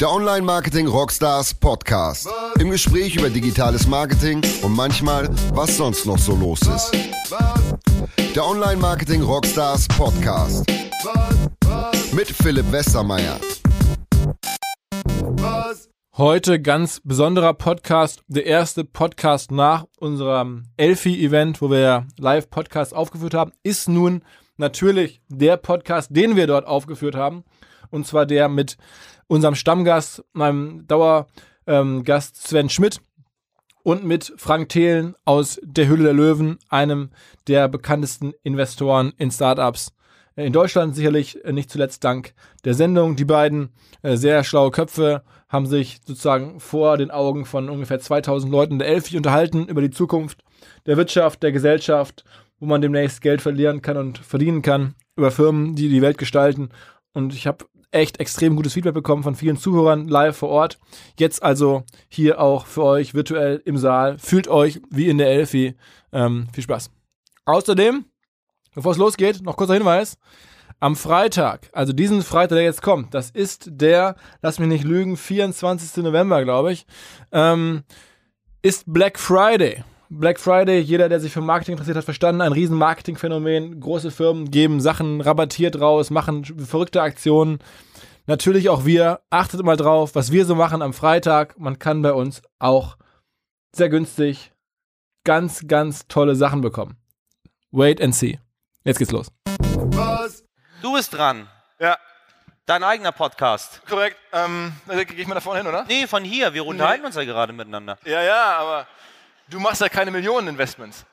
Der Online Marketing Rockstars Podcast. Im Gespräch über digitales Marketing und manchmal, was sonst noch so los ist. Der Online Marketing Rockstars Podcast. Mit Philipp Westermeier. Heute ganz besonderer Podcast, der erste Podcast nach unserem Elfi-Event, wo wir Live-Podcast aufgeführt haben, ist nun natürlich der Podcast, den wir dort aufgeführt haben. Und zwar der mit unserem Stammgast, meinem Dauergast ähm, Sven Schmidt und mit Frank Thelen aus der Hülle der Löwen, einem der bekanntesten Investoren in Startups äh, in Deutschland sicherlich äh, nicht zuletzt dank der Sendung. Die beiden äh, sehr schlaue Köpfe haben sich sozusagen vor den Augen von ungefähr 2000 Leuten der Elfi unterhalten über die Zukunft der Wirtschaft, der Gesellschaft, wo man demnächst Geld verlieren kann und verdienen kann, über Firmen, die die Welt gestalten. Und ich habe echt extrem gutes Feedback bekommen von vielen Zuhörern live vor Ort. Jetzt also hier auch für euch virtuell im Saal. Fühlt euch wie in der Elfi. Ähm, viel Spaß. Außerdem, bevor es losgeht, noch kurzer Hinweis. Am Freitag, also diesen Freitag, der jetzt kommt, das ist der, lass mich nicht lügen, 24. November, glaube ich, ähm, ist Black Friday. Black Friday, jeder, der sich für Marketing interessiert hat, verstanden, ein riesen Marketingphänomen. Große Firmen geben Sachen rabattiert raus, machen verrückte Aktionen. Natürlich auch wir. Achtet mal drauf, was wir so machen am Freitag. Man kann bei uns auch sehr günstig ganz, ganz tolle Sachen bekommen. Wait and see. Jetzt geht's los. Was? Du bist dran. Ja. Dein eigener Podcast. Korrekt. Ähm, also gehe ich mal da vorne hin, oder? Nee, von hier. Wir unterhalten nee. uns ja gerade miteinander. Ja, ja, aber Du machst ja keine Millionen-Investments.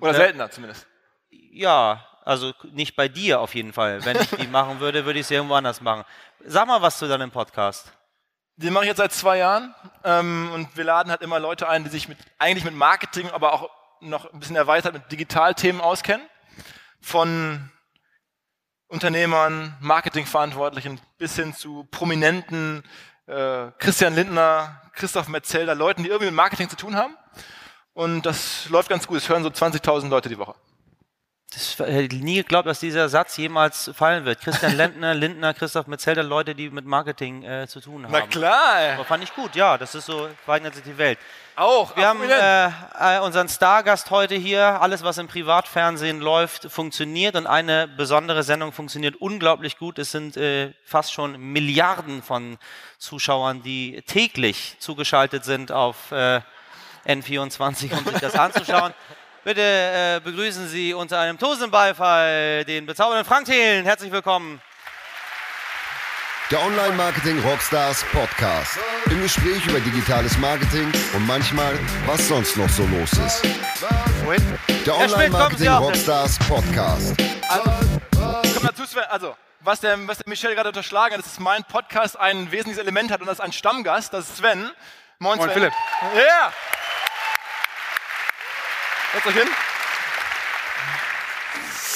Oder ja. seltener zumindest. Ja, also nicht bei dir auf jeden Fall. Wenn ich die machen würde, würde ich sie irgendwo anders machen. Sag mal was zu deinem Podcast. Den mache ich jetzt seit zwei Jahren ähm, und wir laden halt immer Leute ein, die sich mit, eigentlich mit Marketing, aber auch noch ein bisschen erweitert mit Digitalthemen auskennen. Von Unternehmern, Marketingverantwortlichen bis hin zu prominenten äh, Christian Lindner, Christoph Metzelder, Leuten, die irgendwie mit Marketing zu tun haben. Und das läuft ganz gut. Es hören so 20.000 Leute die Woche. Das hätte nie geglaubt, dass dieser Satz jemals fallen wird. Christian Lindner, Lindner, Christoph Metzelder, Leute, die mit Marketing äh, zu tun haben. Na klar. Aber fand ich gut, ja. Das ist so, verändert sich die Welt. Auch. Wir haben äh, äh, unseren Stargast heute hier. Alles, was im Privatfernsehen läuft, funktioniert und eine besondere Sendung funktioniert unglaublich gut. Es sind äh, fast schon Milliarden von Zuschauern, die täglich zugeschaltet sind auf äh, N24, um sich das anzuschauen. Bitte äh, begrüßen Sie unter einem Tosenbeifall den bezaubernden Frank Thelen. Herzlich willkommen. Der Online Marketing Rockstars Podcast. Im Gespräch über digitales Marketing und manchmal, was sonst noch so los ist. Der Online Marketing Rockstars Podcast. Also, komm dazu, Sven. Also, was der, was der Michel gerade unterschlagen hat, ist, dass mein Podcast ein wesentliches Element hat und das ist ein Stammgast, das ist Sven. Moin, Moin Sven. Philipp. Ja. Yeah. Setzt euch hin.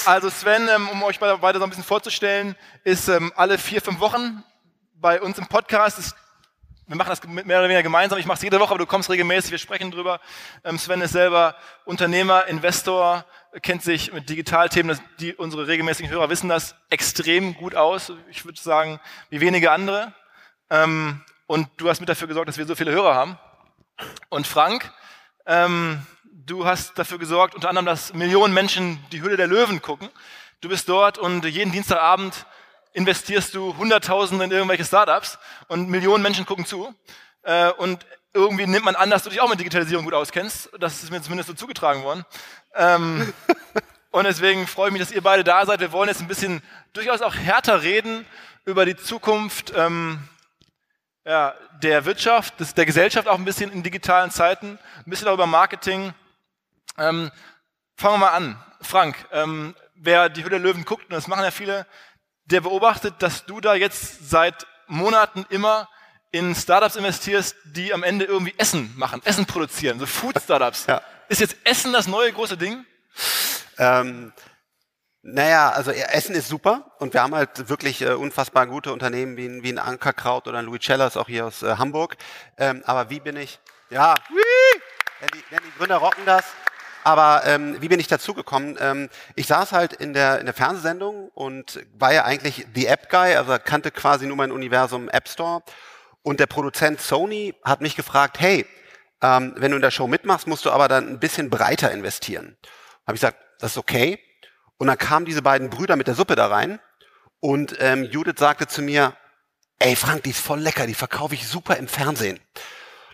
Also Sven, ähm, um euch weiter so ein bisschen vorzustellen, ist ähm, alle vier, fünf Wochen bei uns im Podcast. Wir machen das mehr oder weniger gemeinsam. Ich mache es jede Woche, aber du kommst regelmäßig. Wir sprechen drüber. Ähm, Sven ist selber Unternehmer, Investor, kennt sich mit Digitalthemen, die unsere regelmäßigen Hörer wissen das extrem gut aus. Ich würde sagen, wie wenige andere. Und du hast mit dafür gesorgt, dass wir so viele Hörer haben. Und Frank, du hast dafür gesorgt, unter anderem, dass Millionen Menschen die Hülle der Löwen gucken. Du bist dort und jeden Dienstagabend investierst du Hunderttausende in irgendwelche Startups und Millionen Menschen gucken zu. Äh, und irgendwie nimmt man an, dass du dich auch mit Digitalisierung gut auskennst. Das ist mir zumindest so zugetragen worden. Ähm, und deswegen freue ich mich, dass ihr beide da seid. Wir wollen jetzt ein bisschen durchaus auch härter reden über die Zukunft ähm, ja, der Wirtschaft, des, der Gesellschaft auch ein bisschen in digitalen Zeiten, ein bisschen auch über Marketing. Ähm, fangen wir mal an. Frank, ähm, wer die Hülle Löwen guckt, und das machen ja viele, der beobachtet, dass du da jetzt seit Monaten immer in Startups investierst, die am Ende irgendwie Essen machen, Essen produzieren, so Food-Startups. Ja. Ist jetzt Essen das neue große Ding? Ähm, naja, also Essen ist super und wir haben halt wirklich äh, unfassbar gute Unternehmen wie, wie ein Ankerkraut oder ein Louis Cellas auch hier aus äh, Hamburg. Ähm, aber wie bin ich? Ja, denn die, denn die Gründer rocken das. Aber ähm, wie bin ich dazu gekommen? Ähm, ich saß halt in der, in der Fernsehsendung und war ja eigentlich the App Guy, also kannte quasi nur mein Universum App Store. Und der Produzent Sony hat mich gefragt, hey, ähm, wenn du in der Show mitmachst, musst du aber dann ein bisschen breiter investieren. Habe ich gesagt, das ist okay. Und dann kamen diese beiden Brüder mit der Suppe da rein und ähm, Judith sagte zu mir, ey Frank, die ist voll lecker, die verkaufe ich super im Fernsehen.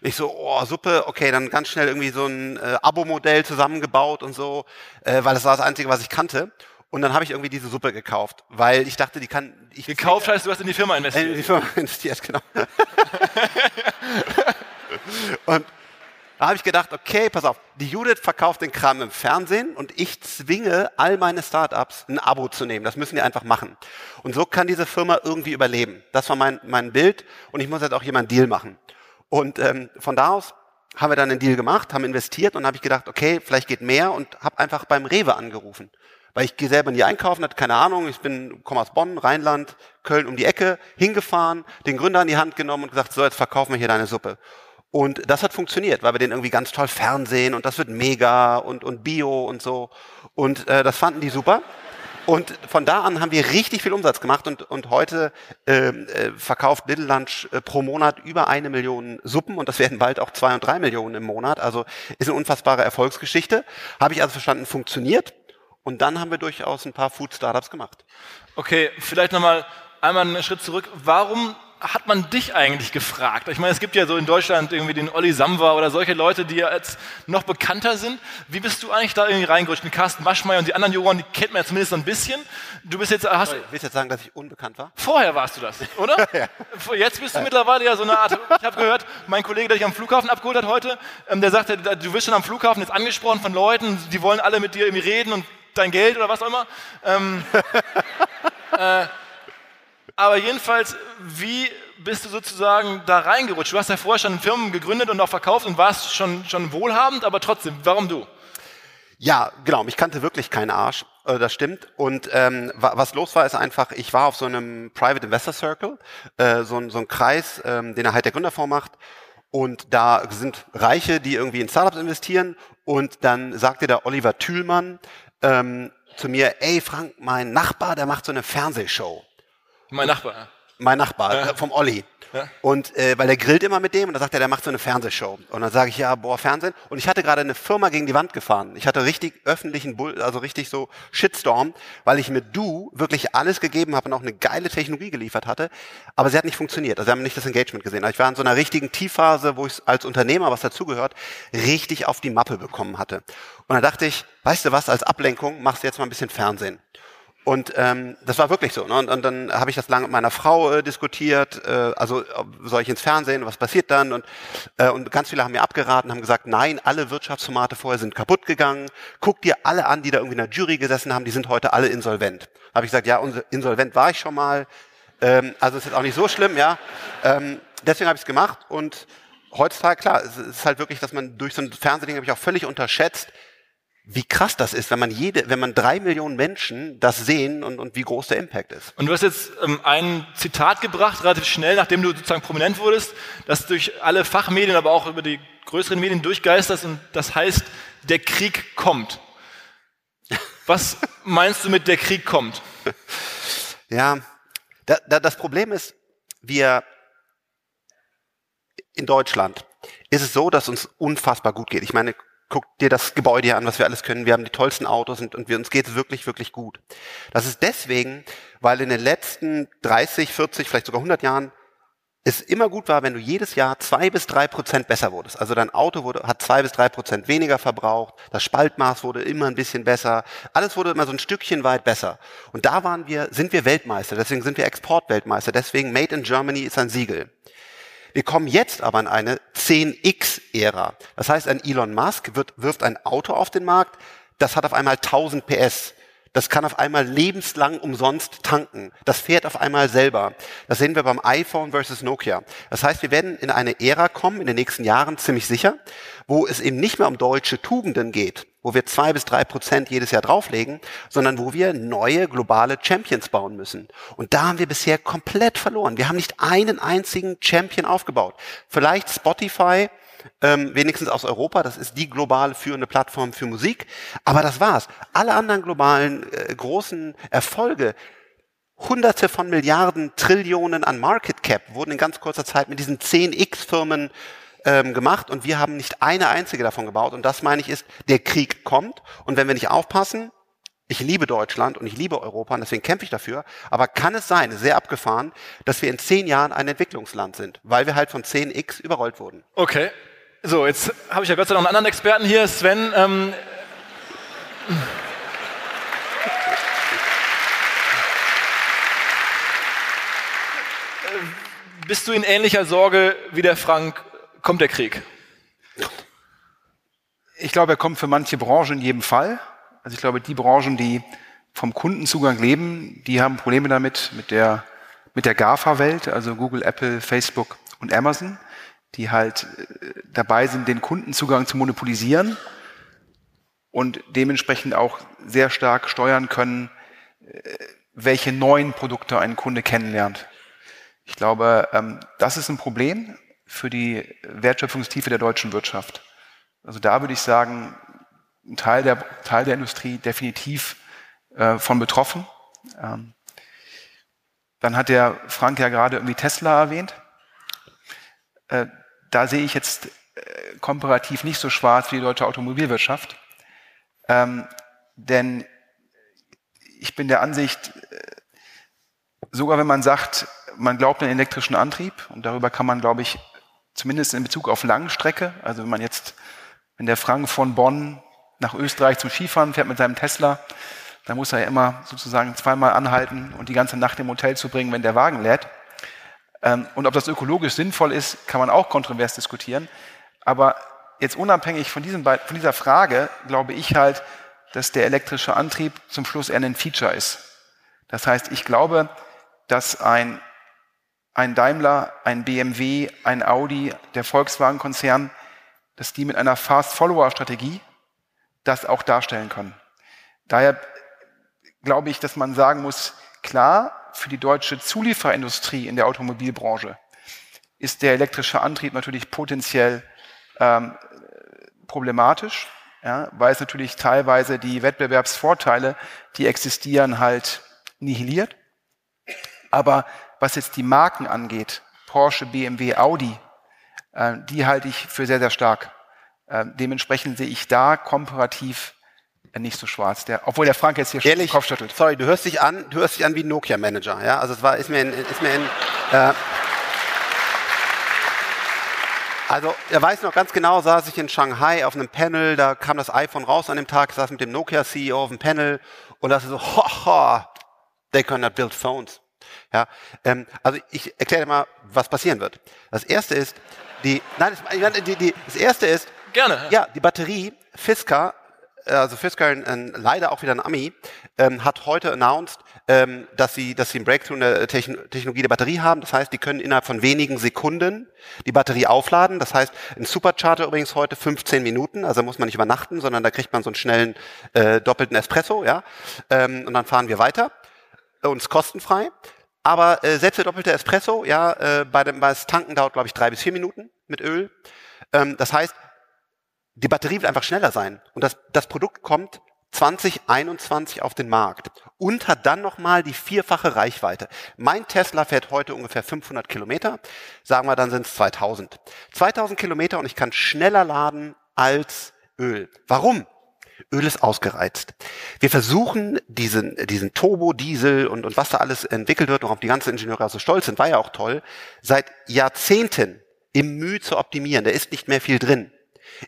Ich so, oh, Suppe, okay, dann ganz schnell irgendwie so ein äh, Abo-Modell zusammengebaut und so, äh, weil das war das Einzige, was ich kannte. Und dann habe ich irgendwie diese Suppe gekauft, weil ich dachte, die kann. Ich gekauft heißt, du hast in die Firma investiert. In die Firma investiert, genau. und da habe ich gedacht, okay, pass auf, die Judith verkauft den Kram im Fernsehen und ich zwinge all meine Startups, ein Abo zu nehmen. Das müssen die einfach machen. Und so kann diese Firma irgendwie überleben. Das war mein, mein Bild und ich muss jetzt auch hier mal einen Deal machen. Und ähm, von da aus haben wir dann einen Deal gemacht, haben investiert und habe ich gedacht, okay, vielleicht geht mehr und habe einfach beim Rewe angerufen. Weil ich gehe selber nie einkaufen, hatte keine Ahnung, ich bin, komme aus Bonn, Rheinland, Köln um die Ecke, hingefahren, den Gründer in die Hand genommen und gesagt, so, jetzt verkaufen wir hier deine Suppe. Und das hat funktioniert, weil wir den irgendwie ganz toll fernsehen und das wird mega und, und Bio und so. Und äh, das fanden die super. Und von da an haben wir richtig viel Umsatz gemacht und, und heute ähm, äh, verkauft Little Lunch äh, pro Monat über eine Million Suppen und das werden bald auch zwei und drei Millionen im Monat. Also ist eine unfassbare Erfolgsgeschichte. Habe ich also verstanden, funktioniert. Und dann haben wir durchaus ein paar Food-Startups gemacht. Okay, vielleicht nochmal einmal einen Schritt zurück. Warum hat man dich eigentlich gefragt? Ich meine, es gibt ja so in Deutschland irgendwie den Olli Samwa oder solche Leute, die ja jetzt noch bekannter sind. Wie bist du eigentlich da irgendwie reingerutscht? Carsten Waschmeier und die anderen Juroren, die kennt man ja zumindest so ein bisschen. Du bist jetzt, hast Sorry, willst du jetzt sagen, dass ich unbekannt war? Vorher warst du das, oder? ja. Jetzt bist du mittlerweile ja so eine Art, ich habe gehört, mein Kollege, der dich am Flughafen abgeholt hat heute, ähm, der sagte, du wirst schon am Flughafen jetzt angesprochen von Leuten, die wollen alle mit dir irgendwie reden und dein Geld oder was auch immer. Ähm, äh, aber jedenfalls, wie bist du sozusagen da reingerutscht? Du hast ja vorher schon Firmen gegründet und auch verkauft und warst schon, schon wohlhabend, aber trotzdem, warum du? Ja, genau, mich kannte wirklich kein Arsch, äh, das stimmt. Und ähm, was los war, ist einfach, ich war auf so einem Private Investor Circle, äh, so, so ein Kreis, ähm, den er halt der Gründerfonds macht. Und da sind Reiche, die irgendwie in Startups investieren. Und dann sagte der Oliver Thülmann ähm, zu mir, ey Frank, mein Nachbar, der macht so eine Fernsehshow. Mein Nachbar. Mein Nachbar, ja. vom Olli. Ja. Und äh, weil der grillt immer mit dem und dann sagt er, der macht so eine Fernsehshow. Und dann sage ich, ja, boah, Fernsehen. Und ich hatte gerade eine Firma gegen die Wand gefahren. Ich hatte richtig öffentlichen Bull, also richtig so Shitstorm, weil ich mit Du wirklich alles gegeben habe und auch eine geile Technologie geliefert hatte. Aber sie hat nicht funktioniert. Also sie haben nicht das Engagement gesehen. Also ich war in so einer richtigen Tiefphase, wo ich als Unternehmer, was dazugehört, richtig auf die Mappe bekommen hatte. Und dann dachte ich, weißt du was, als Ablenkung machst du jetzt mal ein bisschen Fernsehen. Und ähm, das war wirklich so. Ne? Und, und dann habe ich das lange mit meiner Frau äh, diskutiert. Äh, also soll ich ins Fernsehen? Was passiert dann? Und, äh, und ganz viele haben mir abgeraten, haben gesagt, nein, alle Wirtschaftsformate vorher sind kaputt gegangen. Guck dir alle an, die da irgendwie in der Jury gesessen haben. Die sind heute alle insolvent. Habe ich gesagt, ja, insolvent war ich schon mal. Ähm, also ist jetzt auch nicht so schlimm, ja. Ähm, deswegen habe ich es gemacht. Und heutzutage klar, es ist halt wirklich, dass man durch so ein Fernsehding habe ich auch völlig unterschätzt wie krass das ist, wenn man jede, wenn man drei Millionen Menschen das sehen und, und wie groß der Impact ist. Und du hast jetzt ähm, ein Zitat gebracht, relativ schnell, nachdem du sozusagen prominent wurdest, das durch alle Fachmedien, aber auch über die größeren Medien durchgeisterst und das heißt, der Krieg kommt. Was meinst du mit der Krieg kommt? Ja, da, da, das Problem ist, wir in Deutschland ist es so, dass uns unfassbar gut geht. Ich meine, guck dir das Gebäude hier an, was wir alles können. Wir haben die tollsten Autos und, und wir, uns geht es wirklich, wirklich gut. Das ist deswegen, weil in den letzten 30, 40, vielleicht sogar 100 Jahren es immer gut war, wenn du jedes Jahr zwei bis drei Prozent besser wurdest. Also dein Auto wurde, hat zwei bis drei Prozent weniger verbraucht, das Spaltmaß wurde immer ein bisschen besser, alles wurde immer so ein Stückchen weit besser. Und da waren wir, sind wir Weltmeister, deswegen sind wir Exportweltmeister, deswegen Made in Germany ist ein Siegel. Wir kommen jetzt aber in eine 10x-Ära. Das heißt, ein Elon Musk wird, wirft ein Auto auf den Markt, das hat auf einmal 1000 PS. Das kann auf einmal lebenslang umsonst tanken. Das fährt auf einmal selber. Das sehen wir beim iPhone versus Nokia. Das heißt, wir werden in eine Ära kommen, in den nächsten Jahren ziemlich sicher, wo es eben nicht mehr um deutsche Tugenden geht, wo wir zwei bis drei Prozent jedes Jahr drauflegen, sondern wo wir neue globale Champions bauen müssen. Und da haben wir bisher komplett verloren. Wir haben nicht einen einzigen Champion aufgebaut. Vielleicht Spotify ähm, wenigstens aus Europa. Das ist die globale führende Plattform für Musik. Aber das war's. Alle anderen globalen äh, großen Erfolge, Hunderte von Milliarden, Trillionen an Market Cap wurden in ganz kurzer Zeit mit diesen 10x-Firmen ähm, gemacht und wir haben nicht eine einzige davon gebaut. Und das meine ich ist, der Krieg kommt und wenn wir nicht aufpassen, ich liebe Deutschland und ich liebe Europa und deswegen kämpfe ich dafür. Aber kann es sein, sehr abgefahren, dass wir in zehn Jahren ein Entwicklungsland sind, weil wir halt von 10x überrollt wurden? Okay. So, jetzt habe ich ja Gott sei Dank einen anderen Experten hier, Sven. Ähm, bist du in ähnlicher Sorge wie der Frank? Kommt der Krieg? Ich glaube, er kommt für manche Branchen in jedem Fall. Also ich glaube, die Branchen, die vom Kundenzugang leben, die haben Probleme damit, mit der, mit der GAFA-Welt, also Google, Apple, Facebook und Amazon, die halt äh, dabei sind, den Kundenzugang zu monopolisieren und dementsprechend auch sehr stark steuern können, äh, welche neuen Produkte ein Kunde kennenlernt. Ich glaube, ähm, das ist ein Problem für die Wertschöpfungstiefe der deutschen Wirtschaft. Also da würde ich sagen, ein Teil der, Teil der Industrie definitiv äh, von betroffen. Ähm, dann hat der Frank ja gerade irgendwie Tesla erwähnt. Äh, da sehe ich jetzt äh, komparativ nicht so schwarz wie die deutsche Automobilwirtschaft. Ähm, denn ich bin der Ansicht, äh, sogar wenn man sagt, man glaubt an den elektrischen Antrieb, und darüber kann man, glaube ich, zumindest in Bezug auf Langstrecke, also wenn man jetzt, wenn der Frank von Bonn nach Österreich zum Skifahren, fährt mit seinem Tesla. Da muss er ja immer sozusagen zweimal anhalten und die ganze Nacht im Hotel zu bringen, wenn der Wagen lädt. Ähm, und ob das ökologisch sinnvoll ist, kann man auch kontrovers diskutieren. Aber jetzt unabhängig von, diesem, von dieser Frage glaube ich halt, dass der elektrische Antrieb zum Schluss eher ein Feature ist. Das heißt, ich glaube, dass ein, ein Daimler, ein BMW, ein Audi, der Volkswagen-Konzern, dass die mit einer Fast-Follower-Strategie das auch darstellen können. Daher glaube ich, dass man sagen muss, klar, für die deutsche Zulieferindustrie in der Automobilbranche ist der elektrische Antrieb natürlich potenziell ähm, problematisch, ja, weil es natürlich teilweise die Wettbewerbsvorteile, die existieren, halt nihiliert. Aber was jetzt die Marken angeht, Porsche, BMW, Audi, äh, die halte ich für sehr, sehr stark. Ähm, dementsprechend sehe ich da komparativ äh, nicht so schwarz. Der, obwohl der Frank jetzt hier Ehrlich, Kopf schüttelt. Sorry, du hörst dich an, du hörst dich an wie ein Nokia-Manager. Ja? Also es war, ist mir in, ist mir in äh, also er weiß noch ganz genau, saß ich in Shanghai auf einem Panel, da kam das iPhone raus an dem Tag, saß mit dem Nokia-CEO auf dem Panel und ist so, ho, ho, they cannot build phones. Ja, ähm, also ich erkläre dir mal, was passieren wird. Das erste ist, die, nein, das, die, die, das erste ist, Gerne. Ja, die Batterie, Fisker, äh, also Fisker, ein, leider auch wieder ein Ami, ähm, hat heute announced, ähm, dass sie, dass sie ein Breakthrough in der Techn Technologie der Batterie haben. Das heißt, die können innerhalb von wenigen Sekunden die Batterie aufladen. Das heißt, ein Supercharger übrigens heute 15 Minuten, also muss man nicht übernachten, sondern da kriegt man so einen schnellen äh, doppelten Espresso, ja, ähm, und dann fahren wir weiter. Und es kostenfrei. Aber äh, selbst der doppelte Espresso, ja, äh, bei dem bei das Tanken dauert, glaube ich, drei bis vier Minuten mit Öl. Ähm, das heißt, die Batterie wird einfach schneller sein. Und das, das Produkt kommt 2021 auf den Markt und hat dann nochmal die vierfache Reichweite. Mein Tesla fährt heute ungefähr 500 Kilometer. Sagen wir, dann sind es 2000. 2000 Kilometer und ich kann schneller laden als Öl. Warum? Öl ist ausgereizt. Wir versuchen diesen, diesen Turbo, Diesel und, und was da alles entwickelt wird, worauf die ganzen Ingenieure so stolz sind, war ja auch toll, seit Jahrzehnten im Mühe zu optimieren. Da ist nicht mehr viel drin.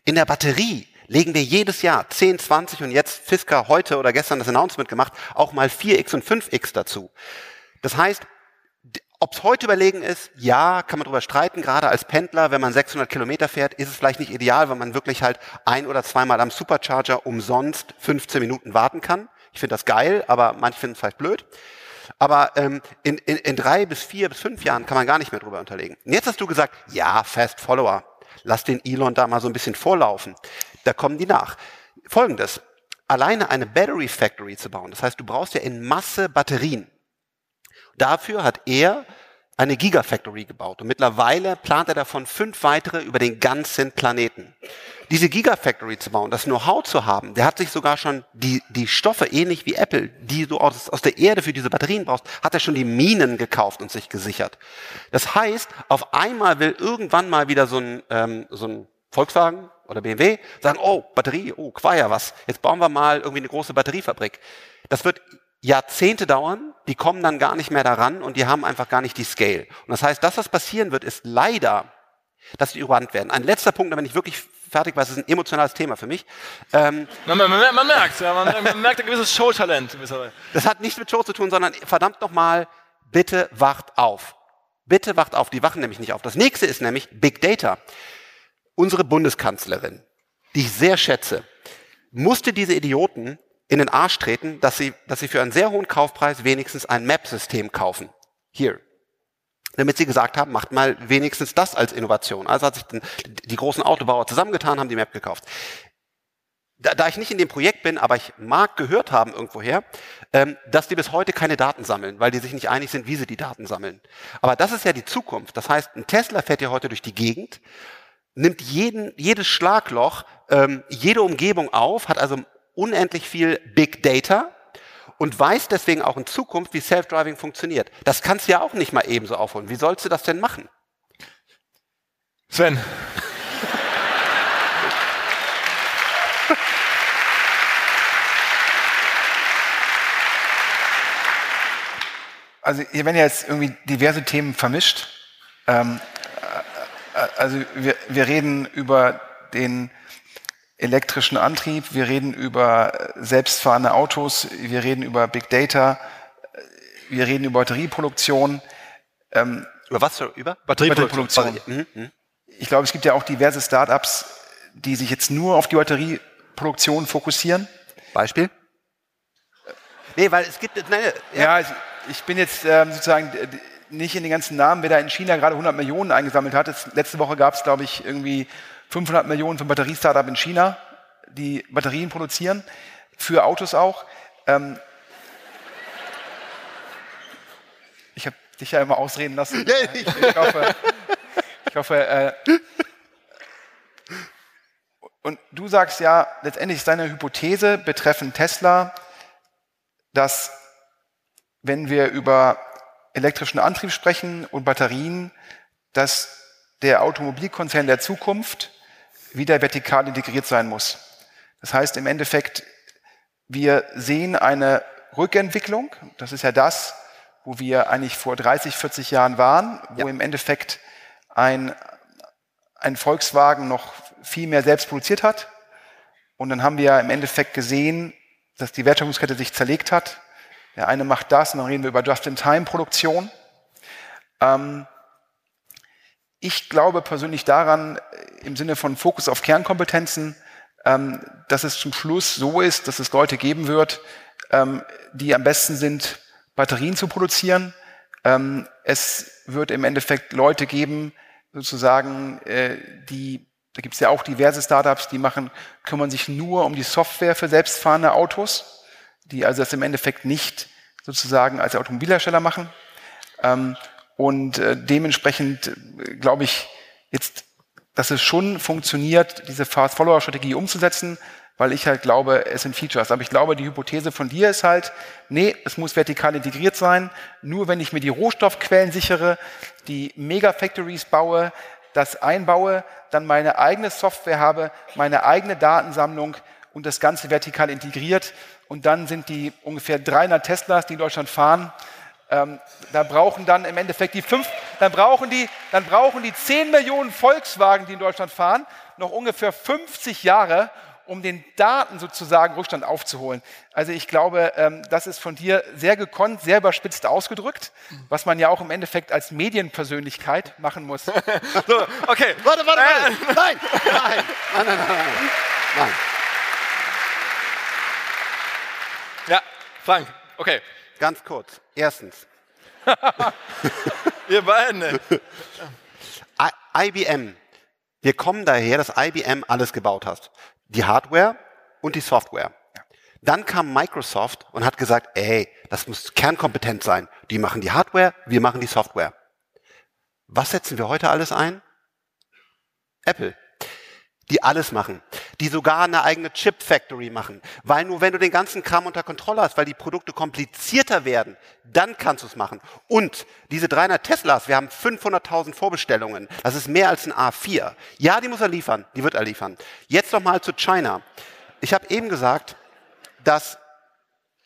In der Batterie legen wir jedes Jahr 10, 20 und jetzt Fisker heute oder gestern das Announcement gemacht, auch mal 4x und 5x dazu. Das heißt, ob es heute überlegen ist, ja, kann man darüber streiten. Gerade als Pendler, wenn man 600 Kilometer fährt, ist es vielleicht nicht ideal, weil man wirklich halt ein oder zweimal am Supercharger umsonst 15 Minuten warten kann. Ich finde das geil, aber manche finden es vielleicht blöd. Aber ähm, in, in, in drei bis vier bis fünf Jahren kann man gar nicht mehr drüber unterlegen. Und jetzt hast du gesagt, ja, Fast Follower lass den Elon da mal so ein bisschen vorlaufen. Da kommen die nach. Folgendes. Alleine eine Battery Factory zu bauen, das heißt, du brauchst ja in Masse Batterien. Dafür hat er eine Gigafactory gebaut und mittlerweile plant er davon fünf weitere über den ganzen Planeten. Diese Gigafactory zu bauen, das Know-how zu haben, der hat sich sogar schon die, die Stoffe, ähnlich wie Apple, die du aus, aus der Erde für diese Batterien brauchst, hat er schon die Minen gekauft und sich gesichert. Das heißt, auf einmal will irgendwann mal wieder so ein, ähm, so ein Volkswagen oder BMW sagen, oh, Batterie, oh, Quaja was, jetzt bauen wir mal irgendwie eine große Batteriefabrik. Das wird Jahrzehnte dauern, die kommen dann gar nicht mehr daran und die haben einfach gar nicht die Scale. Und das heißt, das, was passieren wird, ist leider, dass die überrannt werden. Ein letzter Punkt, da bin ich wirklich fertig, weil es ist ein emotionales Thema für mich. Ähm, man, man, man, man merkt, ja, man, man merkt ein gewisses Showtalent. Das hat nichts mit Show zu tun, sondern verdammt nochmal, bitte wacht auf. Bitte wacht auf, die wachen nämlich nicht auf. Das nächste ist nämlich Big Data. Unsere Bundeskanzlerin, die ich sehr schätze, musste diese Idioten in den Arsch treten, dass sie, dass sie für einen sehr hohen Kaufpreis wenigstens ein Map-System kaufen. Hier. Damit sie gesagt haben, macht mal wenigstens das als Innovation. Also hat sich den, die großen Autobauer zusammengetan, haben die Map gekauft. Da, da ich nicht in dem Projekt bin, aber ich mag gehört haben irgendwoher, ähm, dass die bis heute keine Daten sammeln, weil die sich nicht einig sind, wie sie die Daten sammeln. Aber das ist ja die Zukunft. Das heißt, ein Tesla fährt ja heute durch die Gegend, nimmt jeden, jedes Schlagloch, ähm, jede Umgebung auf, hat also unendlich viel Big Data und weiß deswegen auch in Zukunft, wie Self-Driving funktioniert. Das kannst du ja auch nicht mal ebenso aufholen. Wie sollst du das denn machen? Sven. Also hier werden ja jetzt irgendwie diverse Themen vermischt. Ähm, äh, äh, also wir, wir reden über den elektrischen Antrieb, wir reden über selbstfahrende Autos, wir reden über Big Data, wir reden über Batterieproduktion. Ähm, über was? Über? Batterieproduktion. Batterieproduktion. Mhm. Ich glaube, es gibt ja auch diverse Startups, die sich jetzt nur auf die Batterieproduktion fokussieren. Beispiel? Nee, weil es gibt... Nein, ja, ja ich bin jetzt ähm, sozusagen nicht in den ganzen Namen, wer da in China gerade 100 Millionen eingesammelt hat. Letzte Woche gab es, glaube ich, irgendwie 500 Millionen für ein Batteriestartup in China, die Batterien produzieren, für Autos auch. Ähm ich habe dich ja immer ausreden lassen. ich hoffe, ich hoffe äh und du sagst ja, letztendlich ist deine Hypothese betreffend Tesla, dass wenn wir über elektrischen Antrieb sprechen und Batterien, dass der Automobilkonzern der Zukunft wieder vertikal integriert sein muss. Das heißt im Endeffekt, wir sehen eine Rückentwicklung. Das ist ja das, wo wir eigentlich vor 30, 40 Jahren waren, wo ja. im Endeffekt ein, ein Volkswagen noch viel mehr selbst produziert hat. Und dann haben wir im Endeffekt gesehen, dass die Wertschöpfungskette sich zerlegt hat. Der eine macht das und dann reden wir über Just-in-Time-Produktion. Ähm, ich glaube persönlich daran, äh, im Sinne von Fokus auf Kernkompetenzen, ähm, dass es zum Schluss so ist, dass es Leute geben wird, ähm, die am besten sind, Batterien zu produzieren. Ähm, es wird im Endeffekt Leute geben, sozusagen, äh, die, da gibt es ja auch diverse Startups, die machen, kümmern sich nur um die Software für selbstfahrende Autos, die also das im Endeffekt nicht sozusagen als Automobilhersteller machen. Und äh, dementsprechend äh, glaube ich jetzt, dass es schon funktioniert, diese Fast-Follower-Strategie umzusetzen, weil ich halt glaube, es sind Features. Aber ich glaube, die Hypothese von dir ist halt, nee, es muss vertikal integriert sein. Nur wenn ich mir die Rohstoffquellen sichere, die Mega-Factories baue, das einbaue, dann meine eigene Software habe, meine eigene Datensammlung und das Ganze vertikal integriert. Und dann sind die ungefähr 300 Teslas, die in Deutschland fahren, ähm, da brauchen dann im Endeffekt die fünf, dann brauchen die, dann brauchen die 10 Millionen Volkswagen, die in Deutschland fahren, noch ungefähr 50 Jahre, um den Daten sozusagen Rückstand aufzuholen. Also ich glaube, ähm, das ist von dir sehr gekonnt, sehr überspitzt ausgedrückt, was man ja auch im Endeffekt als Medienpersönlichkeit machen muss. so, okay. Warte, warte, warte. Äh, nein, nein, nein, nein, nein, nein. nein. Ja, Frank, okay. Ganz kurz. Erstens. Ihr beiden. IBM. Wir kommen daher, dass IBM alles gebaut hat. Die Hardware und die Software. Dann kam Microsoft und hat gesagt, ey, das muss kernkompetent sein. Die machen die Hardware, wir machen die Software. Was setzen wir heute alles ein? Apple die alles machen, die sogar eine eigene Chip Factory machen, weil nur wenn du den ganzen Kram unter Kontrolle hast, weil die Produkte komplizierter werden, dann kannst du es machen. Und diese 300 Teslas, wir haben 500.000 Vorbestellungen, das ist mehr als ein A4. Ja, die muss er liefern, die wird er liefern. Jetzt noch mal zu China. Ich habe eben gesagt, dass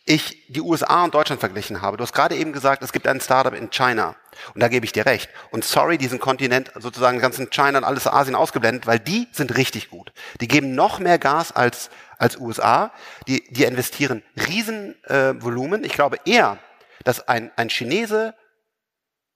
ich die USA und Deutschland verglichen habe. Du hast gerade eben gesagt, es gibt ein Startup in China. Und da gebe ich dir recht. Und sorry, diesen Kontinent, sozusagen ganzen China und alles Asien ausgeblendet, weil die sind richtig gut. Die geben noch mehr Gas als, als USA. Die, die investieren Riesenvolumen. Äh, ich glaube eher, dass ein, ein Chinese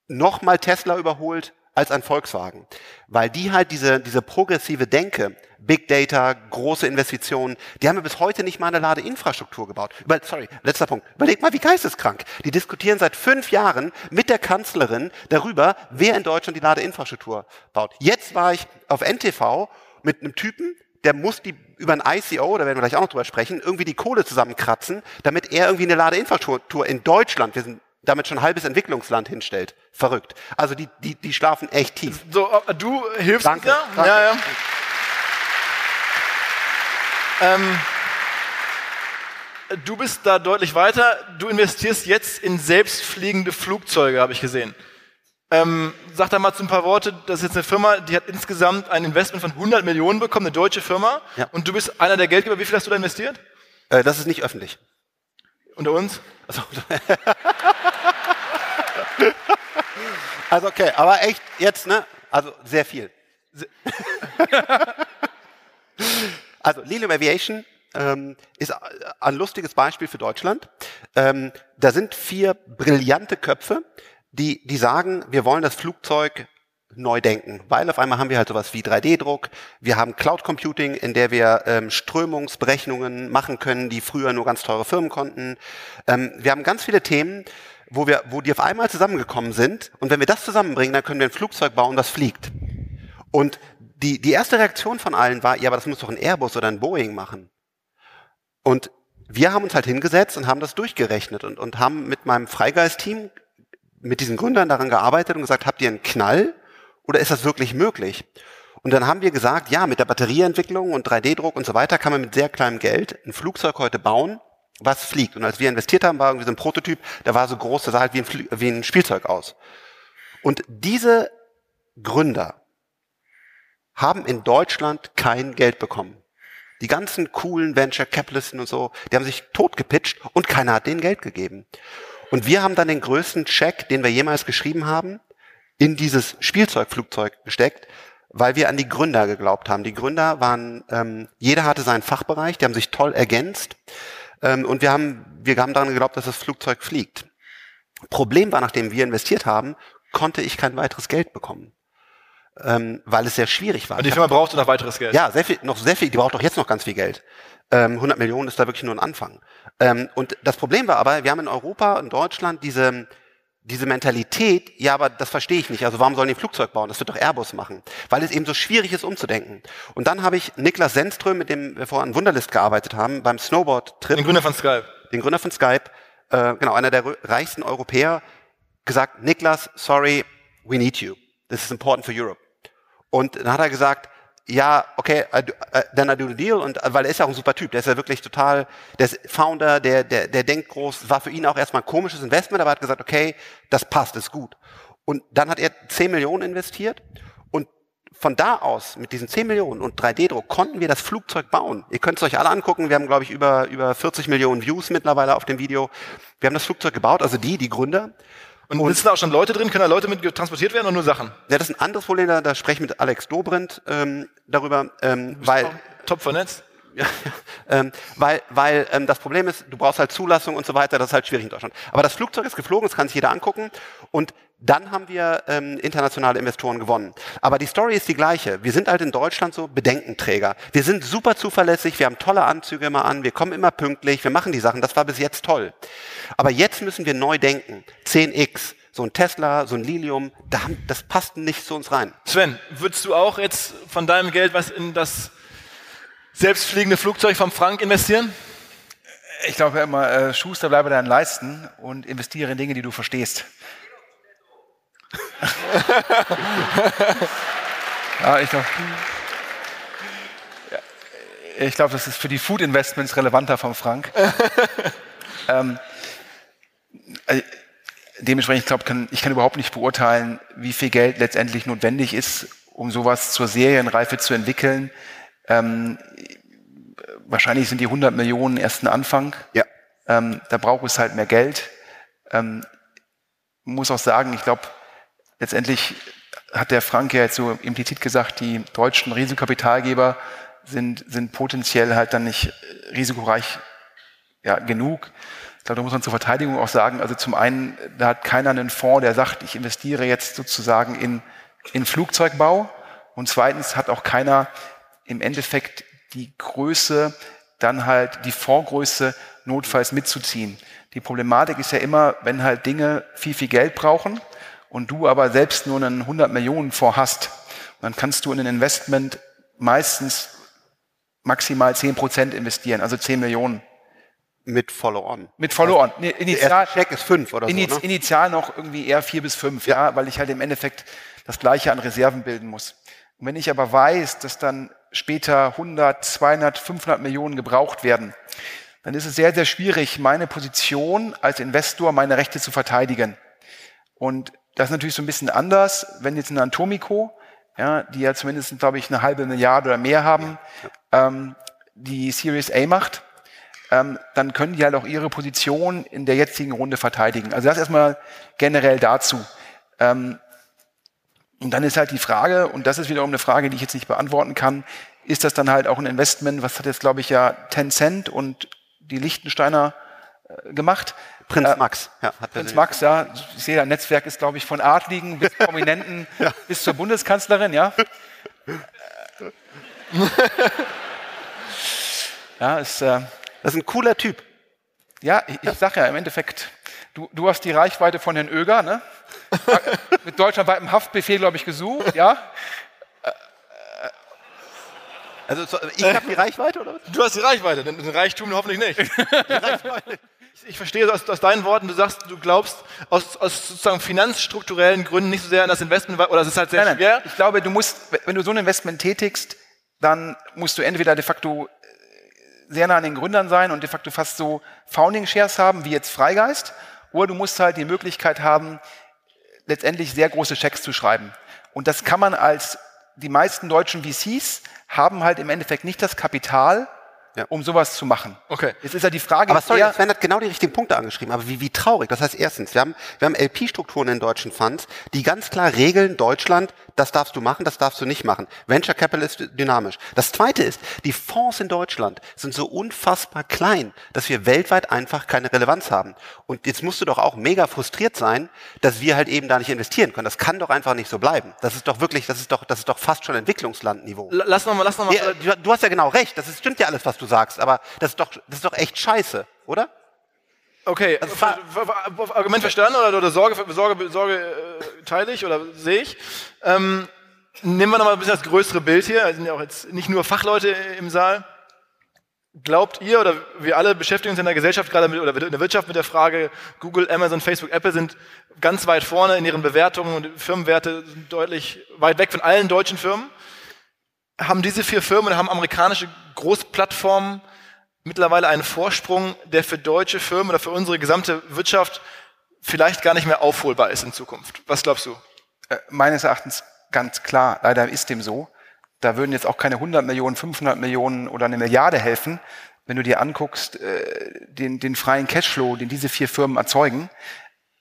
nochmal Tesla überholt als ein Volkswagen. Weil die halt diese, diese progressive Denke, Big Data, große Investitionen, die haben wir bis heute nicht mal eine Ladeinfrastruktur gebaut. Über, sorry, letzter Punkt. Überleg mal, wie geisteskrank. Die diskutieren seit fünf Jahren mit der Kanzlerin darüber, wer in Deutschland die Ladeinfrastruktur baut. Jetzt war ich auf NTV mit einem Typen, der muss die über ein ICO, da werden wir gleich auch noch drüber sprechen, irgendwie die Kohle zusammenkratzen, damit er irgendwie eine Ladeinfrastruktur in Deutschland, wir sind damit schon ein halbes Entwicklungsland hinstellt. Verrückt. Also die, die, die schlafen echt tief. So, äh, du hilfst Danke. Ja, Danke. ja. ja. Ähm, du bist da deutlich weiter. Du investierst jetzt in selbstfliegende Flugzeuge, habe ich gesehen. Ähm, sag da mal zu ein paar Worte. Das ist jetzt eine Firma, die hat insgesamt ein Investment von 100 Millionen bekommen, eine deutsche Firma. Ja. Und du bist einer der Geldgeber. Wie viel hast du da investiert? Äh, das ist nicht öffentlich. Unter uns? Also, also okay, aber echt jetzt, ne? Also sehr viel. also Lilium Aviation ähm, ist ein lustiges Beispiel für Deutschland. Ähm, da sind vier brillante Köpfe, die, die sagen, wir wollen das Flugzeug neu denken, weil auf einmal haben wir halt sowas wie 3D-Druck, wir haben Cloud Computing, in der wir ähm, Strömungsberechnungen machen können, die früher nur ganz teure Firmen konnten. Ähm, wir haben ganz viele Themen, wo wir, wo die auf einmal zusammengekommen sind und wenn wir das zusammenbringen, dann können wir ein Flugzeug bauen, das fliegt. Und die, die erste Reaktion von allen war, ja, aber das muss doch ein Airbus oder ein Boeing machen. Und wir haben uns halt hingesetzt und haben das durchgerechnet und, und haben mit meinem Freigeist-Team, mit diesen Gründern daran gearbeitet und gesagt, habt ihr einen Knall? Oder ist das wirklich möglich? Und dann haben wir gesagt, ja, mit der Batterieentwicklung und 3D-Druck und so weiter kann man mit sehr kleinem Geld ein Flugzeug heute bauen, was fliegt. Und als wir investiert haben, war irgendwie so ein Prototyp, der war so groß, der sah halt wie ein, Fl wie ein Spielzeug aus. Und diese Gründer haben in Deutschland kein Geld bekommen. Die ganzen coolen Venture Capitalisten und so, die haben sich totgepitcht und keiner hat denen Geld gegeben. Und wir haben dann den größten Check, den wir jemals geschrieben haben, in dieses Spielzeugflugzeug gesteckt, weil wir an die Gründer geglaubt haben. Die Gründer waren, ähm, jeder hatte seinen Fachbereich, die haben sich toll ergänzt ähm, und wir haben, wir haben daran geglaubt, dass das Flugzeug fliegt. Problem war, nachdem wir investiert haben, konnte ich kein weiteres Geld bekommen. Ähm, weil es sehr schwierig war. Und die Firma brauchte noch weiteres Geld. Ja, sehr viel, noch sehr viel, die braucht doch jetzt noch ganz viel Geld. Ähm, 100 Millionen ist da wirklich nur ein Anfang. Ähm, und das Problem war aber, wir haben in Europa, in Deutschland diese, diese Mentalität, ja, aber das verstehe ich nicht. Also warum sollen die ein Flugzeug bauen? Das wird doch Airbus machen. Weil es eben so schwierig ist, umzudenken. Und dann habe ich Niklas Senström, mit dem wir vorher an Wunderlist gearbeitet haben, beim Snowboard-Trip. Den Gründer von Skype. Den Gründer von Skype, äh, genau, einer der reichsten Europäer, gesagt, Niklas, sorry, we need you. This is important for Europe. Und dann hat er gesagt, ja, okay, I do, uh, then I do the deal. Und weil er ist ja auch ein super Typ, der ist ja wirklich total, der ist Founder, der, der, der denkt groß, war für ihn auch erstmal ein komisches Investment, aber er hat gesagt, okay, das passt, ist gut. Und dann hat er 10 Millionen investiert und von da aus, mit diesen 10 Millionen und 3D-Druck, konnten wir das Flugzeug bauen. Ihr könnt es euch alle angucken. Wir haben, glaube ich, über, über 40 Millionen Views mittlerweile auf dem Video. Wir haben das Flugzeug gebaut, also die, die Gründer. Und, und sitzen da auch schon Leute drin? Können da Leute mit transportiert werden oder nur Sachen? Ja, das ist ein anderes Problem, da, da spreche ich mit Alex Dobrindt ähm, darüber, ähm, weil... Top vernetzt? Ähm, weil weil ähm, das Problem ist, du brauchst halt Zulassung und so weiter, das ist halt schwierig in Deutschland. Aber das Flugzeug ist geflogen, das kann sich jeder angucken und dann haben wir ähm, internationale Investoren gewonnen. Aber die Story ist die gleiche. Wir sind halt in Deutschland so Bedenkenträger. Wir sind super zuverlässig, wir haben tolle Anzüge immer an, wir kommen immer pünktlich, wir machen die Sachen, das war bis jetzt toll. Aber jetzt müssen wir neu denken. 10x, so ein Tesla, so ein Lilium, das passt nicht zu uns rein. Sven, würdest du auch jetzt von deinem Geld was in das selbstfliegende Flugzeug vom Frank investieren? Ich glaube immer, äh, Schuster bleibe deinen Leisten und investiere in Dinge, die du verstehst. ja, ich glaube, ich glaube, das ist für die Food Investments relevanter vom Frank. ähm, also, dementsprechend, ich glaube, kann, ich kann überhaupt nicht beurteilen, wie viel Geld letztendlich notwendig ist, um sowas zur Serienreife zu entwickeln. Ähm, wahrscheinlich sind die 100 Millionen erst ein Anfang. Ja. Ähm, da braucht es halt mehr Geld. Ähm, muss auch sagen, ich glaube, letztendlich hat der Frank ja jetzt so implizit gesagt, die deutschen Risikokapitalgeber sind, sind potenziell halt dann nicht risikoreich ja, genug. Ich glaube, da muss man zur Verteidigung auch sagen, also zum einen, da hat keiner einen Fonds, der sagt, ich investiere jetzt sozusagen in, in Flugzeugbau. Und zweitens hat auch keiner im Endeffekt die Größe, dann halt die Fondsgröße notfalls mitzuziehen. Die Problematik ist ja immer, wenn halt Dinge viel, viel Geld brauchen und du aber selbst nur einen 100 Millionen Fonds hast, dann kannst du in ein Investment meistens maximal 10 Prozent investieren, also 10 Millionen. Mit Follow-on. Mit Follow-on. Nee, initial, Check ist fünf oder so. Ne? Initial noch irgendwie eher vier bis fünf, ja. ja, weil ich halt im Endeffekt das Gleiche an Reserven bilden muss. Und wenn ich aber weiß, dass dann später 100, 200, 500 Millionen gebraucht werden, dann ist es sehr, sehr schwierig, meine Position als Investor, meine Rechte zu verteidigen. Und das ist natürlich so ein bisschen anders, wenn jetzt ein Atomico, ja, die ja zumindest, glaube ich, eine halbe Milliarde oder mehr haben, ähm, die Series A macht, ähm, dann können die halt auch ihre Position in der jetzigen Runde verteidigen. Also das erstmal generell dazu. Ähm, und dann ist halt die Frage, und das ist wiederum eine Frage, die ich jetzt nicht beantworten kann, ist das dann halt auch ein Investment, was hat jetzt, glaube ich, ja Tencent und die Lichtensteiner äh, gemacht? Prinz äh, Max. Ja, Prinz Max, ja. Ich sehe, das Netzwerk ist, glaube ich, von Adligen bis Prominenten ja. bis zur Bundeskanzlerin, ja. ja, ist, äh, das ist ein cooler Typ. Ja, ich, ich sag ja im Endeffekt, du, du hast die Reichweite von Herrn Oeger, ne? Mit deutschlandweitem Haftbefehl, glaube ich, gesucht, ja. Also ich habe die Reichweite, oder was? Du hast die Reichweite, den Reichtum hoffentlich nicht. Ich verstehe aus, aus, deinen Worten, du sagst, du glaubst aus, aus, sozusagen finanzstrukturellen Gründen nicht so sehr an das Investment, oder es ist halt sehr nein, schwer. Nein. Ich glaube, du musst, wenn du so ein Investment tätigst, dann musst du entweder de facto sehr nah an den Gründern sein und de facto fast so Founding Shares haben, wie jetzt Freigeist, oder du musst halt die Möglichkeit haben, letztendlich sehr große Schecks zu schreiben. Und das kann man als die meisten deutschen VCs haben halt im Endeffekt nicht das Kapital, ja. um sowas zu machen. Okay. Jetzt ist ja die Frage. Aber sorry, Sven hat genau die richtigen Punkte angeschrieben. Aber wie, wie traurig. Das heißt, erstens, wir haben, wir haben LP-Strukturen in deutschen Funds, die ganz klar regeln, Deutschland, das darfst du machen, das darfst du nicht machen. Venture Capital ist dynamisch. Das zweite ist, die Fonds in Deutschland sind so unfassbar klein, dass wir weltweit einfach keine Relevanz haben. Und jetzt musst du doch auch mega frustriert sein, dass wir halt eben da nicht investieren können. Das kann doch einfach nicht so bleiben. Das ist doch wirklich, das ist doch, das ist doch fast schon Entwicklungslandniveau. Lass noch mal, lass noch mal. Ja, du hast ja genau recht. Das ist, stimmt ja alles, was du sagst. Aber das ist doch, das ist doch echt scheiße, oder? Okay, also, Argument verstanden oder, oder Sorge, Sorge, Sorge äh, teile ich oder sehe ich. Ähm, nehmen wir nochmal ein bisschen das größere Bild hier. Es sind ja auch jetzt nicht nur Fachleute im Saal. Glaubt ihr oder wir alle beschäftigen uns in der Gesellschaft gerade mit, oder in der Wirtschaft mit der Frage, Google, Amazon, Facebook, Apple sind ganz weit vorne in ihren Bewertungen und Firmenwerte sind deutlich weit weg von allen deutschen Firmen. Haben diese vier Firmen, haben amerikanische Großplattformen mittlerweile einen Vorsprung, der für deutsche Firmen oder für unsere gesamte Wirtschaft vielleicht gar nicht mehr aufholbar ist in Zukunft. Was glaubst du? Äh, meines Erachtens ganz klar, leider ist dem so. Da würden jetzt auch keine 100 Millionen, 500 Millionen oder eine Milliarde helfen, wenn du dir anguckst, äh, den, den freien Cashflow, den diese vier Firmen erzeugen,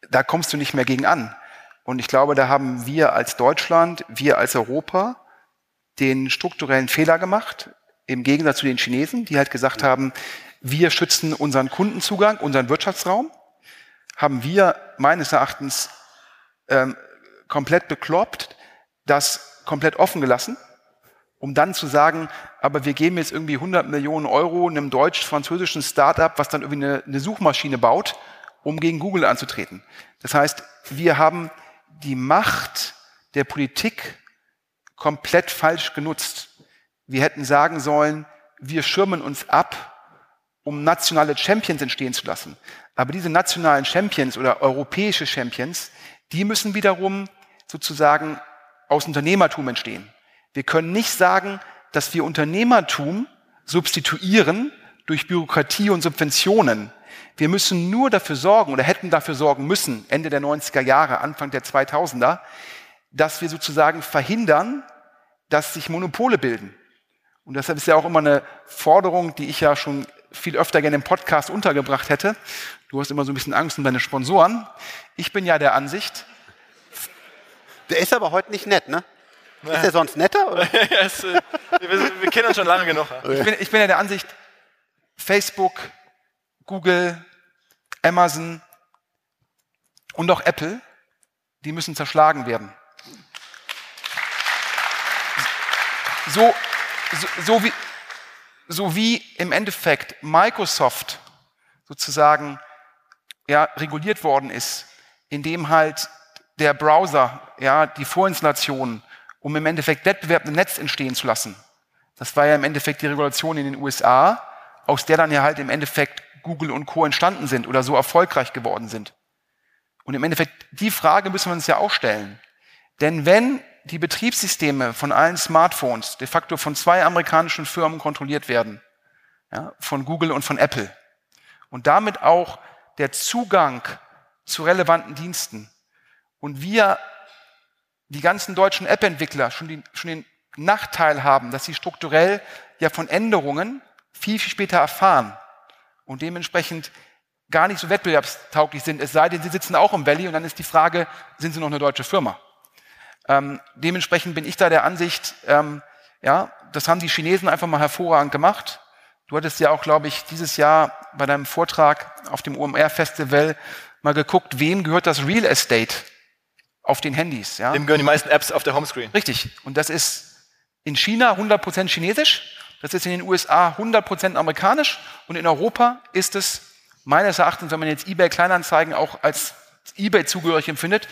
da kommst du nicht mehr gegen an. Und ich glaube, da haben wir als Deutschland, wir als Europa den strukturellen Fehler gemacht, im Gegensatz zu den Chinesen, die halt gesagt haben, wir schützen unseren Kundenzugang, unseren Wirtschaftsraum, haben wir meines Erachtens ähm, komplett bekloppt, das komplett offen gelassen, um dann zu sagen, aber wir geben jetzt irgendwie 100 Millionen Euro einem deutsch-französischen Startup, was dann irgendwie eine, eine Suchmaschine baut, um gegen Google anzutreten. Das heißt, wir haben die Macht der Politik komplett falsch genutzt. Wir hätten sagen sollen, wir schirmen uns ab, um nationale Champions entstehen zu lassen. Aber diese nationalen Champions oder europäische Champions, die müssen wiederum sozusagen aus Unternehmertum entstehen. Wir können nicht sagen, dass wir Unternehmertum substituieren durch Bürokratie und Subventionen. Wir müssen nur dafür sorgen oder hätten dafür sorgen müssen, Ende der 90er Jahre, Anfang der 2000er, dass wir sozusagen verhindern, dass sich Monopole bilden. Und deshalb ist ja auch immer eine Forderung, die ich ja schon viel öfter gerne im Podcast untergebracht hätte. Du hast immer so ein bisschen Angst um deine Sponsoren. Ich bin ja der Ansicht. Der ist aber heute nicht nett, ne? Ist der sonst netter? Oder? yes, äh, wir, wir, kennen uns schon lange genug. Ich bin, ich bin ja der Ansicht, Facebook, Google, Amazon und auch Apple, die müssen zerschlagen werden. So, so, wie, so wie im Endeffekt Microsoft sozusagen ja, reguliert worden ist, indem halt der Browser, ja, die Vorinstallation, um im Endeffekt Wettbewerb im Netz entstehen zu lassen. Das war ja im Endeffekt die Regulation in den USA, aus der dann ja halt im Endeffekt Google und Co. entstanden sind oder so erfolgreich geworden sind. Und im Endeffekt, die Frage müssen wir uns ja auch stellen. Denn wenn die Betriebssysteme von allen Smartphones de facto von zwei amerikanischen Firmen kontrolliert werden, ja, von Google und von Apple, und damit auch der Zugang zu relevanten Diensten, und wir, die ganzen deutschen App-Entwickler, schon, schon den Nachteil haben, dass sie strukturell ja von Änderungen viel, viel später erfahren und dementsprechend gar nicht so wettbewerbstauglich sind, es sei denn, sie sitzen auch im Valley und dann ist die Frage, sind sie noch eine deutsche Firma? Ähm, dementsprechend bin ich da der Ansicht, ähm, ja, das haben die Chinesen einfach mal hervorragend gemacht. Du hattest ja auch, glaube ich, dieses Jahr bei deinem Vortrag auf dem OMR-Festival mal geguckt, wem gehört das Real Estate auf den Handys? Ja? Dem gehören die meisten Apps auf der Homescreen. Richtig. Und das ist in China 100% chinesisch, das ist in den USA 100% amerikanisch und in Europa ist es meines Erachtens, wenn man jetzt eBay Kleinanzeigen auch als eBay zugehörig empfindet,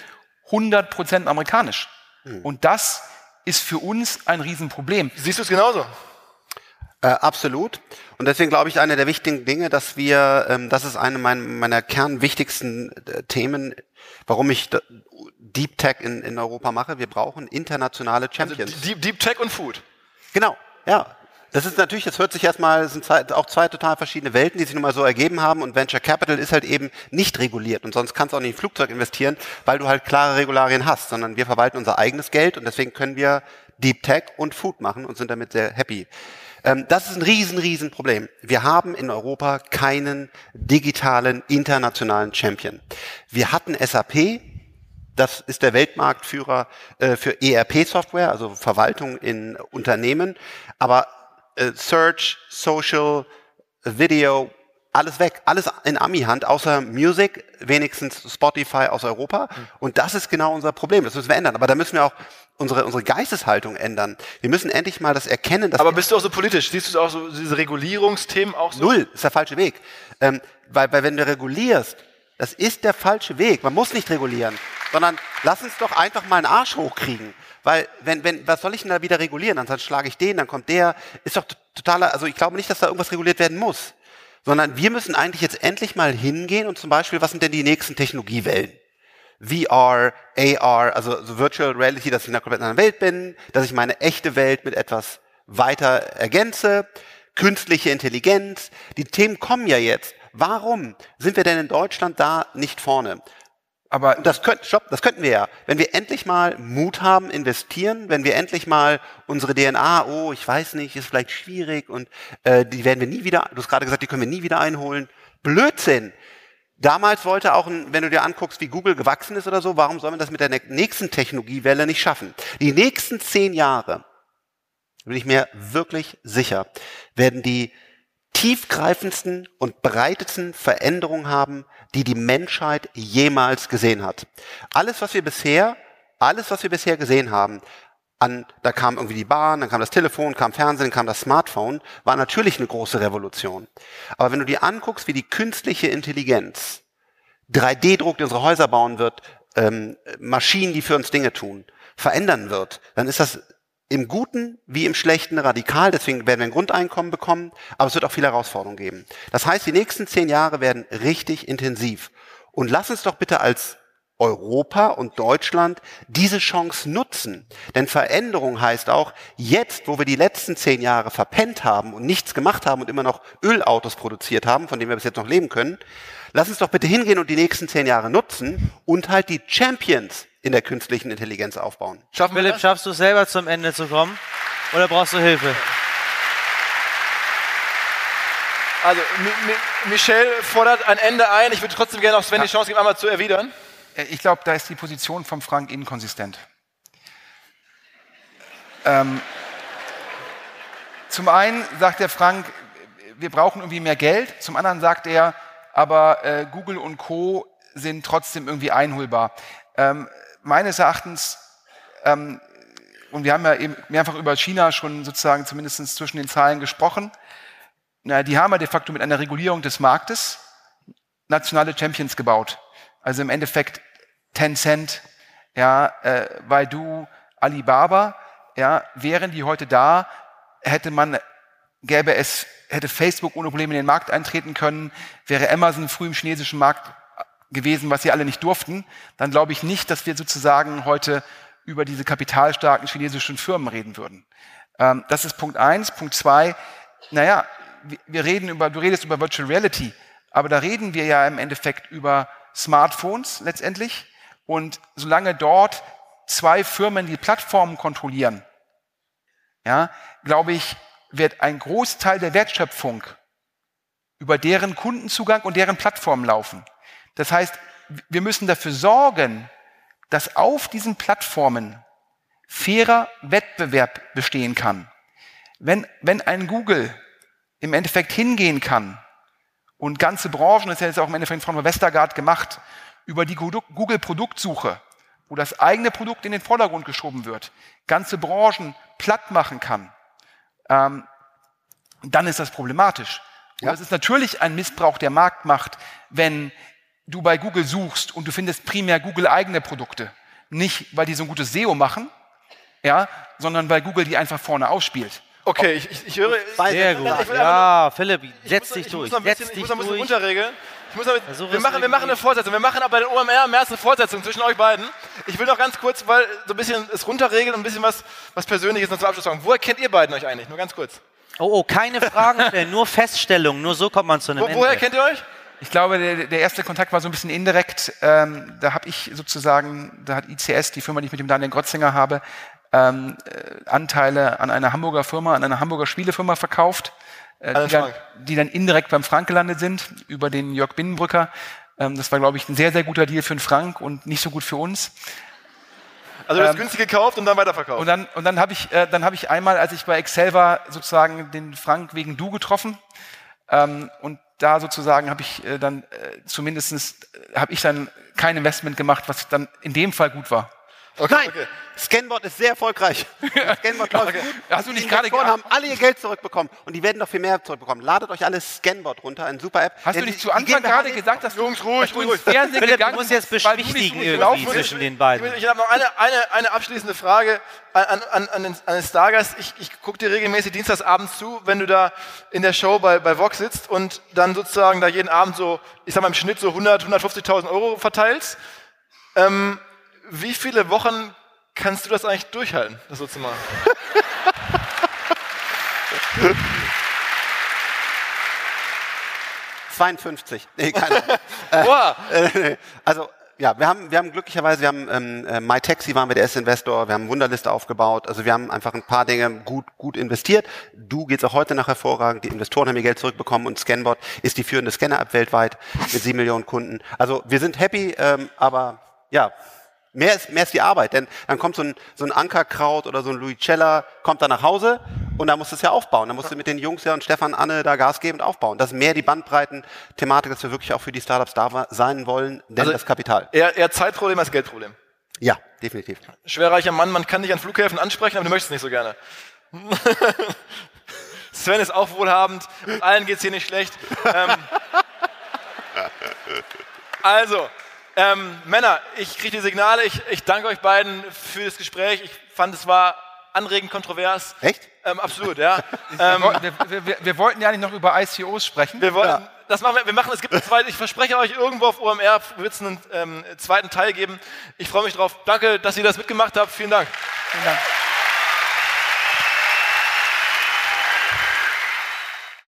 100% amerikanisch. Mhm. Und das ist für uns ein Riesenproblem. Siehst du es genauso? Äh, absolut. Und deswegen glaube ich, eine der wichtigen Dinge, dass wir, ähm, das ist eine meiner, meiner kernwichtigsten äh, Themen, warum ich Deep Tech in, in Europa mache. Wir brauchen internationale also Champions. Also Deep, Deep Tech und Food. Genau, ja. Das ist natürlich, das hört sich erstmal, sind zwei, auch zwei total verschiedene Welten, die sich nun mal so ergeben haben und Venture Capital ist halt eben nicht reguliert und sonst kannst du auch nicht in Flugzeug investieren, weil du halt klare Regularien hast, sondern wir verwalten unser eigenes Geld und deswegen können wir Deep Tech und Food machen und sind damit sehr happy. Ähm, das ist ein riesen, riesen Problem. Wir haben in Europa keinen digitalen internationalen Champion. Wir hatten SAP, das ist der Weltmarktführer äh, für ERP-Software, also Verwaltung in Unternehmen. Aber Search, Social, Video, alles weg, alles in Ami-Hand, außer Music, wenigstens Spotify aus Europa. Und das ist genau unser Problem. Das müssen wir ändern. Aber da müssen wir auch unsere, unsere Geisteshaltung ändern. Wir müssen endlich mal das erkennen. Dass Aber bist du auch so politisch? Siehst du auch so diese Regulierungsthemen auch so? Null, ist der falsche Weg. Ähm, weil, weil wenn du regulierst, das ist der falsche Weg. Man muss nicht regulieren, sondern lass uns doch einfach mal einen Arsch hochkriegen. Weil, wenn, wenn, was soll ich denn da wieder regulieren? Dann schlage ich den, dann kommt der. Ist doch totaler, also ich glaube nicht, dass da irgendwas reguliert werden muss. Sondern wir müssen eigentlich jetzt endlich mal hingehen und zum Beispiel, was sind denn die nächsten Technologiewellen? VR, AR, also, also Virtual Reality, dass ich in einer komplett anderen Welt bin, dass ich meine echte Welt mit etwas weiter ergänze, künstliche Intelligenz. Die Themen kommen ja jetzt. Warum sind wir denn in Deutschland da nicht vorne? Aber das, könnt, stopp, das könnten wir ja. Wenn wir endlich mal Mut haben, investieren, wenn wir endlich mal unsere DNA, oh, ich weiß nicht, ist vielleicht schwierig und äh, die werden wir nie wieder, du hast gerade gesagt, die können wir nie wieder einholen. Blödsinn. Damals wollte auch, wenn du dir anguckst, wie Google gewachsen ist oder so, warum soll man das mit der nächsten Technologiewelle nicht schaffen? Die nächsten zehn Jahre, bin ich mir wirklich sicher, werden die tiefgreifendsten und breitesten Veränderungen haben, die die Menschheit jemals gesehen hat. Alles, was wir bisher, alles, was wir bisher gesehen haben, an, da kam irgendwie die Bahn, dann kam das Telefon, kam Fernsehen, kam das Smartphone, war natürlich eine große Revolution. Aber wenn du dir anguckst, wie die künstliche Intelligenz 3D-Druck, die unsere Häuser bauen wird, ähm, Maschinen, die für uns Dinge tun, verändern wird, dann ist das im Guten wie im Schlechten radikal, deswegen werden wir ein Grundeinkommen bekommen, aber es wird auch viele Herausforderungen geben. Das heißt, die nächsten zehn Jahre werden richtig intensiv. Und lass uns doch bitte als Europa und Deutschland diese Chance nutzen. Denn Veränderung heißt auch, jetzt, wo wir die letzten zehn Jahre verpennt haben und nichts gemacht haben und immer noch Ölautos produziert haben, von denen wir bis jetzt noch leben können, lass uns doch bitte hingehen und die nächsten zehn Jahre nutzen und halt die Champions in der künstlichen Intelligenz aufbauen. Schaffen Philipp, das? schaffst du selber zum Ende zu kommen? Oder brauchst du Hilfe? Also, Michel fordert ein Ende ein. Ich würde trotzdem gerne auch Sven ja. die Chance geben, einmal zu erwidern. Äh, ich glaube, da ist die Position von Frank inkonsistent. Ähm, zum einen sagt der Frank, wir brauchen irgendwie mehr Geld. Zum anderen sagt er, aber äh, Google und Co. sind trotzdem irgendwie einholbar. Ähm, meines Erachtens, ähm, und wir haben ja eben mehrfach über China schon sozusagen zumindest zwischen den Zahlen gesprochen, na, die haben ja de facto mit einer Regulierung des Marktes nationale Champions gebaut. Also im Endeffekt Tencent, ja, äh, Baidu, Alibaba, ja, wären die heute da, hätte man, gäbe es, hätte Facebook ohne Probleme in den Markt eintreten können, wäre Amazon früh im chinesischen Markt gewesen, was sie alle nicht durften, dann glaube ich nicht, dass wir sozusagen heute über diese kapitalstarken chinesischen Firmen reden würden. Ähm, das ist Punkt eins. Punkt zwei, naja, wir reden über, du redest über Virtual Reality, aber da reden wir ja im Endeffekt über Smartphones letztendlich. Und solange dort zwei Firmen die Plattformen kontrollieren, ja, glaube ich, wird ein Großteil der Wertschöpfung über deren Kundenzugang und deren Plattformen laufen. Das heißt, wir müssen dafür sorgen, dass auf diesen Plattformen fairer Wettbewerb bestehen kann. Wenn, wenn ein Google im Endeffekt hingehen kann und ganze Branchen, das ist ja jetzt auch im Endeffekt von Westergaard gemacht, über die Google-Produktsuche, wo das eigene Produkt in den Vordergrund geschoben wird, ganze Branchen platt machen kann, ähm, dann ist das problematisch. Ja. Das ist natürlich ein Missbrauch der Marktmacht, wenn du bei Google suchst und du findest primär Google eigene Produkte. Nicht, weil die so ein gutes SEO machen, ja, sondern weil Google die einfach vorne ausspielt. Okay, ich, ich, ich höre. Sehr gut. Ja, Philipp, setz dich durch. Setz dich ich muss noch ein bisschen runterregeln. Ich muss damit, ja, wir, machen, wir machen eine Fortsetzung. Wir machen aber bei den OMR im März eine Fortsetzung zwischen euch beiden. Ich will noch ganz kurz, weil so ein bisschen es runterregeln und ein bisschen was, was Persönliches noch zum Abschluss sagen. Woher kennt ihr beiden euch eigentlich? Nur ganz kurz. Oh, oh, keine Fragen stellen, nur Feststellungen. Nur so kommt man zu einem Wo, Ende. Woher kennt ihr euch? Ich glaube, der, der, erste Kontakt war so ein bisschen indirekt. Ähm, da habe ich sozusagen, da hat ICS, die Firma, die ich mit dem Daniel Grotzinger habe, ähm, äh, Anteile an einer Hamburger Firma, an einer Hamburger Spielefirma verkauft äh, die, dann, die, dann, indirekt beim Frank gelandet sind, über den Jörg Binnenbrücker. Ähm, das war, glaube ich, ein sehr, sehr guter Deal für den Frank und nicht so gut für uns. Also du hast ähm, günstig gekauft und dann weiterverkauft. Und dann, und dann habe ich, äh, dann hab ich einmal, als ich bei Excel war, sozusagen den Frank wegen Du getroffen. Ähm, und da sozusagen habe ich äh, dann äh, zumindestens äh, habe ich dann kein Investment gemacht, was dann in dem Fall gut war. Okay, Nein, okay. Scanbot ist sehr erfolgreich. Scanbot läuft okay. gut. Hast du nicht gerade haben alle ihr Geld zurückbekommen und die werden noch viel mehr zurückbekommen. Ladet euch alle Scanbot runter, eine super App. Hast du nicht zu Anfang gerade gesagt, dass Jungs, ruhig, du ins Fernsehen Philipp, gegangen du musst jetzt beschwichtigen irgendwie zwischen den beiden. Ich, ich habe noch eine, eine, eine abschließende Frage an, an, an, den, an den Stargast. Ich, ich gucke dir regelmäßig dienstagsabends zu, wenn du da in der Show bei, bei Vox sitzt und dann sozusagen da jeden Abend so, ich sag mal im Schnitt so 100, 150.000 Euro verteilst. Ähm, wie viele Wochen kannst du das eigentlich durchhalten, das so zu machen? 52. Nee, keine Boah. Äh, also ja, wir haben, wir haben glücklicherweise, wir haben ähm, äh, MyTaxi waren wir der erste Investor, wir haben Wunderliste aufgebaut, also wir haben einfach ein paar Dinge gut, gut investiert. Du geht's auch heute nach hervorragend, die Investoren haben ihr Geld zurückbekommen und Scanbot ist die führende Scanner-App weltweit mit sieben Millionen Kunden. Also wir sind happy, ähm, aber ja, Mehr ist, mehr ist die Arbeit, denn dann kommt so ein, so ein Ankerkraut oder so ein Louis Cella, kommt da nach Hause und da musst du es ja aufbauen. Da musst du mit den Jungs ja und Stefan, Anne da Gas geben und aufbauen. Das ist mehr die Bandbreiten-Thematik, dass wir wirklich auch für die Startups da sein wollen, denn also das Kapital. Eher, eher Zeitproblem als Geldproblem. Ja, definitiv. Schwerreicher Mann, man kann dich an Flughäfen ansprechen, aber du möchtest nicht so gerne. Sven ist auch wohlhabend, allen geht's hier nicht schlecht. Ähm, also, ähm, Männer, ich kriege die Signale. Ich, ich danke euch beiden für das Gespräch. Ich fand, es war anregend, kontrovers. Echt? Ähm, absolut, ja. ähm, wir, wir, wir, wir wollten ja nicht noch über ICOs sprechen. wir wollen, das machen wir, wir machen, es gibt einen zweiten, ich verspreche euch, irgendwo auf OMR wird es einen ähm, zweiten Teil geben. Ich freue mich drauf. Danke, dass ihr das mitgemacht habt. Vielen Dank. Vielen Dank.